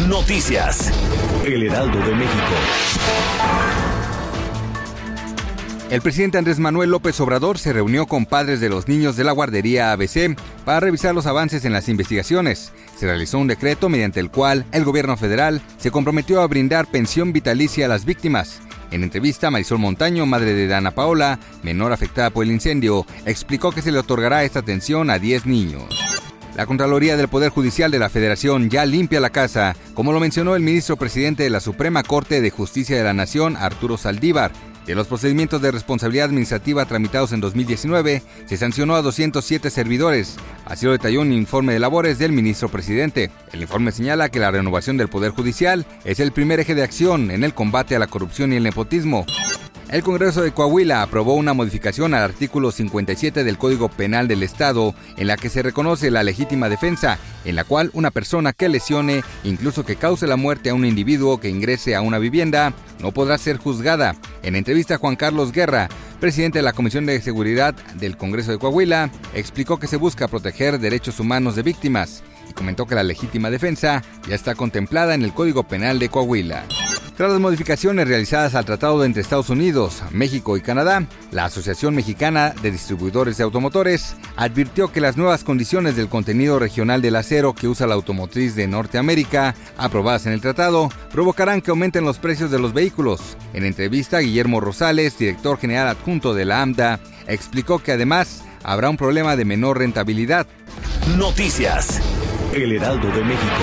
Noticias. El Heraldo de México. El presidente Andrés Manuel López Obrador se reunió con padres de los niños de la guardería ABC para revisar los avances en las investigaciones. Se realizó un decreto mediante el cual el gobierno federal se comprometió a brindar pensión vitalicia a las víctimas. En entrevista, Marisol Montaño, madre de Dana Paola, menor afectada por el incendio, explicó que se le otorgará esta atención a 10 niños. La Contraloría del Poder Judicial de la Federación ya limpia la casa, como lo mencionó el ministro presidente de la Suprema Corte de Justicia de la Nación, Arturo Saldívar. De los procedimientos de responsabilidad administrativa tramitados en 2019, se sancionó a 207 servidores. Así lo detalló un informe de labores del ministro presidente. El informe señala que la renovación del Poder Judicial es el primer eje de acción en el combate a la corrupción y el nepotismo. El Congreso de Coahuila aprobó una modificación al artículo 57 del Código Penal del Estado en la que se reconoce la legítima defensa, en la cual una persona que lesione, incluso que cause la muerte a un individuo que ingrese a una vivienda, no podrá ser juzgada. En entrevista, Juan Carlos Guerra, presidente de la Comisión de Seguridad del Congreso de Coahuila, explicó que se busca proteger derechos humanos de víctimas y comentó que la legítima defensa ya está contemplada en el Código Penal de Coahuila. Tras las modificaciones realizadas al tratado entre Estados Unidos, México y Canadá, la Asociación Mexicana de Distribuidores de Automotores advirtió que las nuevas condiciones del contenido regional del acero que usa la automotriz de Norteamérica, aprobadas en el tratado, provocarán que aumenten los precios de los vehículos. En entrevista, Guillermo Rosales, director general adjunto de la AMDA, explicó que además habrá un problema de menor rentabilidad. Noticias. El Heraldo de México.